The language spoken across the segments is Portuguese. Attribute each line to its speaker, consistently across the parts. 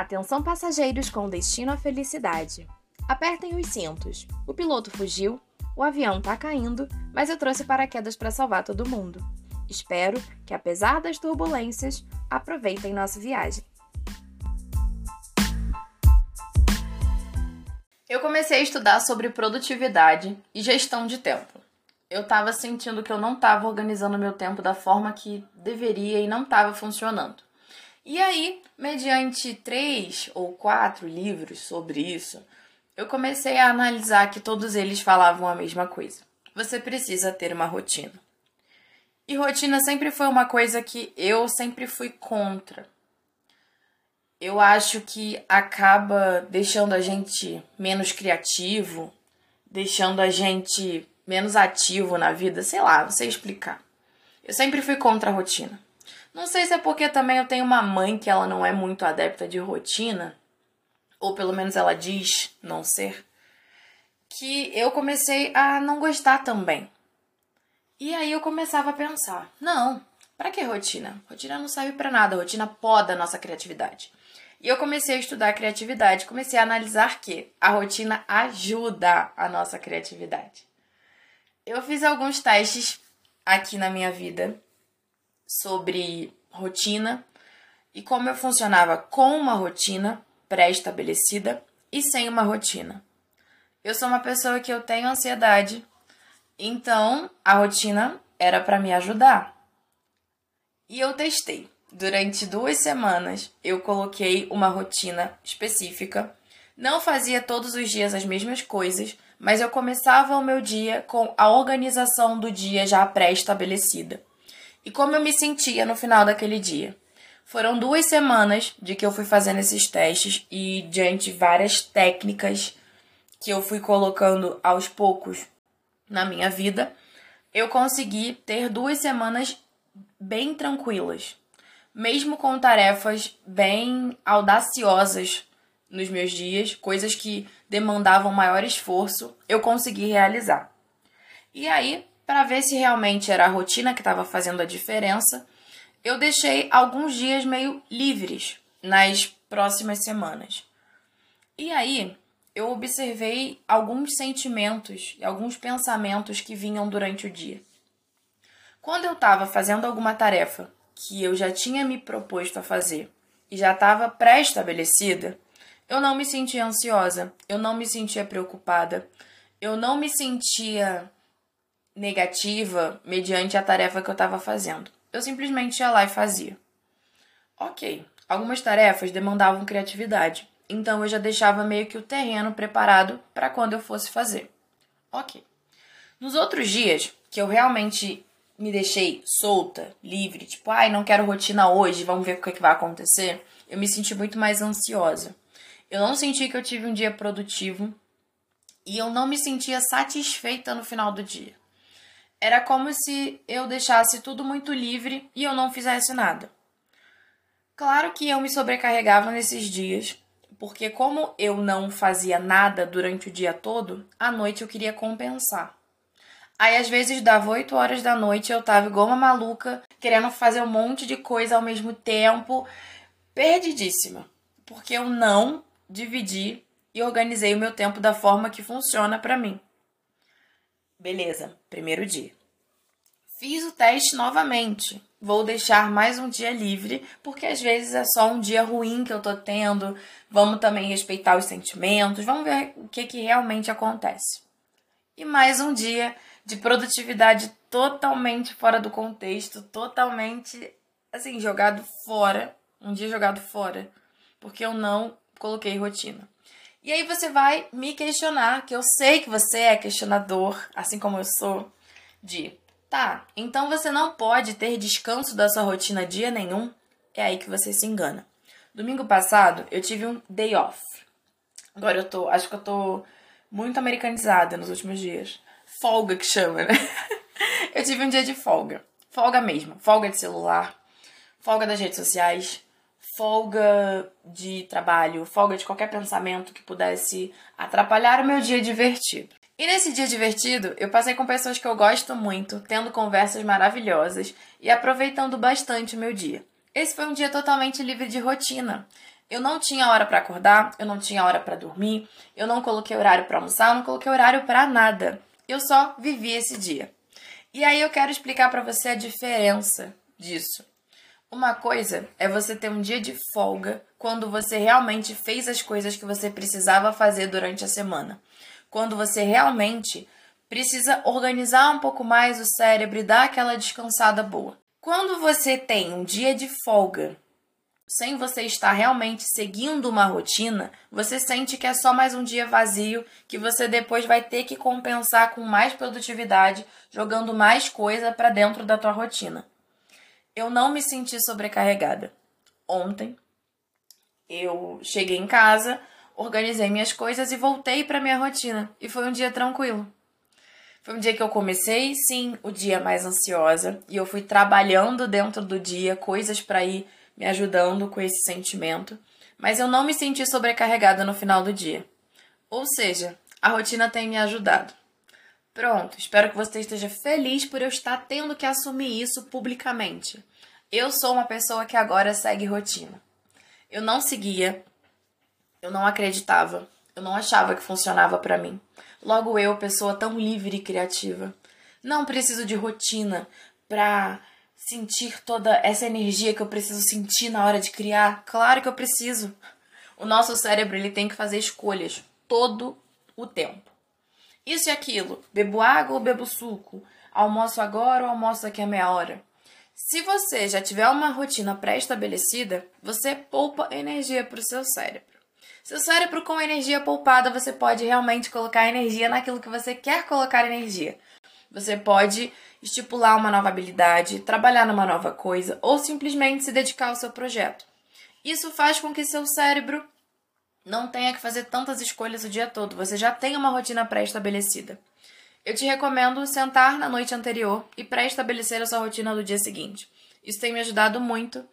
Speaker 1: Atenção passageiros com destino à felicidade. Apertem os cintos. O piloto fugiu, o avião tá caindo, mas eu trouxe paraquedas para salvar todo mundo. Espero que, apesar das turbulências, aproveitem nossa viagem.
Speaker 2: Eu comecei a estudar sobre produtividade e gestão de tempo. Eu estava sentindo que eu não estava organizando meu tempo da forma que deveria e não estava funcionando. E aí, mediante três ou quatro livros sobre isso, eu comecei a analisar que todos eles falavam a mesma coisa. Você precisa ter uma rotina. E rotina sempre foi uma coisa que eu sempre fui contra. Eu acho que acaba deixando a gente menos criativo, deixando a gente menos ativo na vida, sei lá, sei explicar. Eu sempre fui contra a rotina. Não sei se é porque também eu tenho uma mãe que ela não é muito adepta de rotina, ou pelo menos ela diz não ser, que eu comecei a não gostar também. E aí eu começava a pensar: não, para que rotina? Rotina não serve para nada, rotina poda a nossa criatividade. E eu comecei a estudar criatividade, comecei a analisar que a rotina ajuda a nossa criatividade. Eu fiz alguns testes aqui na minha vida sobre rotina e como eu funcionava com uma rotina pré-estabelecida e sem uma rotina. Eu sou uma pessoa que eu tenho ansiedade, então a rotina era para me ajudar. E eu testei. Durante duas semanas eu coloquei uma rotina específica. Não fazia todos os dias as mesmas coisas, mas eu começava o meu dia com a organização do dia já pré-estabelecida e como eu me sentia no final daquele dia. Foram duas semanas de que eu fui fazendo esses testes e diante várias técnicas que eu fui colocando aos poucos na minha vida, eu consegui ter duas semanas bem tranquilas, mesmo com tarefas bem audaciosas nos meus dias, coisas que demandavam maior esforço, eu consegui realizar. E aí, para ver se realmente era a rotina que estava fazendo a diferença, eu deixei alguns dias meio livres nas próximas semanas. E aí, eu observei alguns sentimentos e alguns pensamentos que vinham durante o dia. Quando eu estava fazendo alguma tarefa que eu já tinha me proposto a fazer e já estava pré-estabelecida, eu não me sentia ansiosa, eu não me sentia preocupada, eu não me sentia negativa mediante a tarefa que eu estava fazendo. Eu simplesmente ia lá e fazia. Ok, algumas tarefas demandavam criatividade, então eu já deixava meio que o terreno preparado para quando eu fosse fazer. Ok. Nos outros dias, que eu realmente me deixei solta, livre, tipo, ai, não quero rotina hoje, vamos ver o que, é que vai acontecer, eu me senti muito mais ansiosa. Eu não senti que eu tive um dia produtivo e eu não me sentia satisfeita no final do dia. Era como se eu deixasse tudo muito livre e eu não fizesse nada. Claro que eu me sobrecarregava nesses dias, porque como eu não fazia nada durante o dia todo, à noite eu queria compensar. Aí às vezes dava 8 horas da noite eu tava igual uma maluca, querendo fazer um monte de coisa ao mesmo tempo, perdidíssima, porque eu não dividi e organizei o meu tempo da forma que funciona para mim. Beleza, primeiro dia. Fiz o teste novamente. Vou deixar mais um dia livre, porque às vezes é só um dia ruim que eu tô tendo. Vamos também respeitar os sentimentos, vamos ver o que, que realmente acontece. E mais um dia de produtividade totalmente fora do contexto, totalmente assim, jogado fora. Um dia jogado fora, porque eu não coloquei rotina. E aí você vai me questionar, que eu sei que você é questionador, assim como eu sou, de tá, então você não pode ter descanso da sua rotina dia nenhum. É aí que você se engana. Domingo passado eu tive um day off. Agora eu tô, acho que eu tô muito americanizada nos últimos dias. Folga que chama, né? eu tive um dia de folga. Folga mesmo. Folga de celular, folga das redes sociais, folga de trabalho, folga de qualquer pensamento que pudesse atrapalhar o meu dia divertido. E nesse dia divertido, eu passei com pessoas que eu gosto muito, tendo conversas maravilhosas e aproveitando bastante o meu dia. Esse foi um dia totalmente livre de rotina. Eu não tinha hora para acordar, eu não tinha hora para dormir, eu não coloquei horário para almoçar, eu não coloquei horário para nada. Eu só vivi esse dia. E aí eu quero explicar para você a diferença disso. Uma coisa é você ter um dia de folga quando você realmente fez as coisas que você precisava fazer durante a semana. Quando você realmente precisa organizar um pouco mais o cérebro e dar aquela descansada boa. Quando você tem um dia de folga, sem você estar realmente seguindo uma rotina, você sente que é só mais um dia vazio, que você depois vai ter que compensar com mais produtividade, jogando mais coisa para dentro da tua rotina. Eu não me senti sobrecarregada. Ontem eu cheguei em casa, organizei minhas coisas e voltei para minha rotina, e foi um dia tranquilo. Foi um dia que eu comecei, sim, o dia mais ansiosa e eu fui trabalhando dentro do dia coisas para ir me ajudando com esse sentimento, mas eu não me senti sobrecarregada no final do dia. Ou seja, a rotina tem me ajudado. Pronto, espero que você esteja feliz por eu estar tendo que assumir isso publicamente. Eu sou uma pessoa que agora segue rotina. Eu não seguia, eu não acreditava, eu não achava que funcionava para mim. Logo eu, pessoa tão livre e criativa, não preciso de rotina para sentir toda essa energia que eu preciso sentir na hora de criar. Claro que eu preciso. O nosso cérebro ele tem que fazer escolhas todo o tempo. Isso e aquilo. Bebo água ou bebo suco? Almoço agora ou almoço daqui a meia hora? Se você já tiver uma rotina pré-estabelecida, você poupa energia para o seu cérebro. Seu cérebro com energia poupada, você pode realmente colocar energia naquilo que você quer colocar energia. Você pode estipular uma nova habilidade, trabalhar numa nova coisa ou simplesmente se dedicar ao seu projeto. Isso faz com que seu cérebro não tenha que fazer tantas escolhas o dia todo, você já tem uma rotina pré-estabelecida. Eu te recomendo sentar na noite anterior e pré-estabelecer a sua rotina do dia seguinte. Isso tem me ajudado muito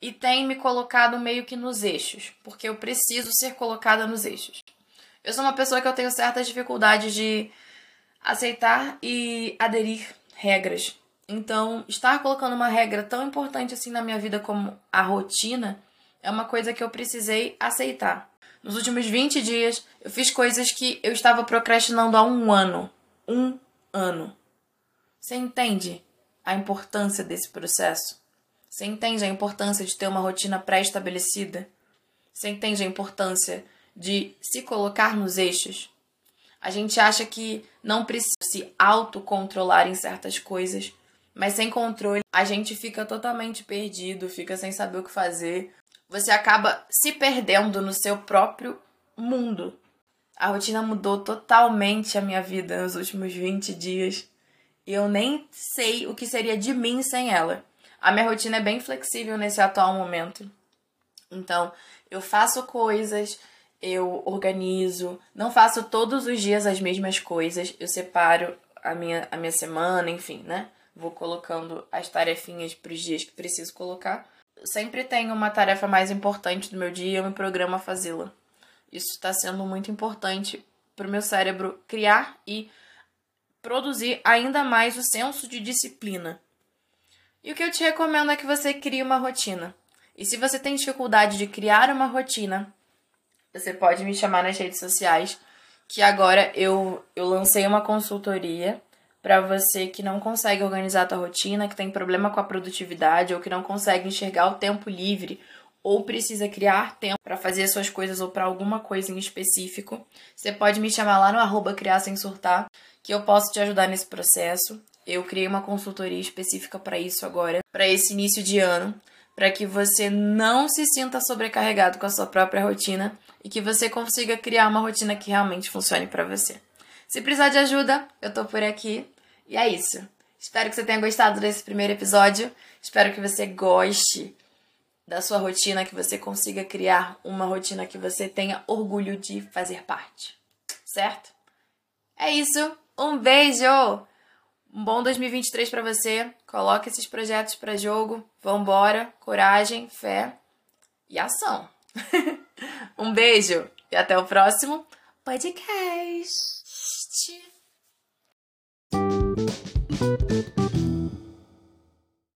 Speaker 2: e tem me colocado meio que nos eixos, porque eu preciso ser colocada nos eixos. Eu sou uma pessoa que eu tenho certas dificuldades de aceitar e aderir regras. Então, estar colocando uma regra tão importante assim na minha vida como a rotina é uma coisa que eu precisei aceitar. Nos últimos 20 dias, eu fiz coisas que eu estava procrastinando há um ano. Um ano. Você entende a importância desse processo? Você entende a importância de ter uma rotina pré-estabelecida? Você entende a importância de se colocar nos eixos? A gente acha que não precisa se autocontrolar em certas coisas, mas sem controle a gente fica totalmente perdido, fica sem saber o que fazer. Você acaba se perdendo no seu próprio mundo. A rotina mudou totalmente a minha vida nos últimos 20 dias e eu nem sei o que seria de mim sem ela. A minha rotina é bem flexível nesse atual momento. Então, eu faço coisas, eu organizo, não faço todos os dias as mesmas coisas, eu separo a minha, a minha semana, enfim, né? Vou colocando as tarefinhas para os dias que preciso colocar. Sempre tenho uma tarefa mais importante do meu dia e eu me programo a fazê-la. Isso está sendo muito importante para o meu cérebro criar e produzir ainda mais o senso de disciplina. E o que eu te recomendo é que você crie uma rotina. E se você tem dificuldade de criar uma rotina, você pode me chamar nas redes sociais, que agora eu, eu lancei uma consultoria para você que não consegue organizar a tua rotina, que tem problema com a produtividade ou que não consegue enxergar o tempo livre ou precisa criar tempo para fazer suas coisas ou para alguma coisa em específico. Você pode me chamar lá no arroba criar sem surtar, que eu posso te ajudar nesse processo. Eu criei uma consultoria específica para isso agora, para esse início de ano, para que você não se sinta sobrecarregado com a sua própria rotina e que você consiga criar uma rotina que realmente funcione para você. Se precisar de ajuda, eu tô por aqui. E é isso. Espero que você tenha gostado desse primeiro episódio. Espero que você goste da sua rotina, que você consiga criar uma rotina que você tenha orgulho de fazer parte. Certo? É isso. Um beijo! Um bom 2023 para você. Coloque esses projetos para jogo. Vambora, coragem, fé e ação. um beijo e até o próximo podcast. Thank you.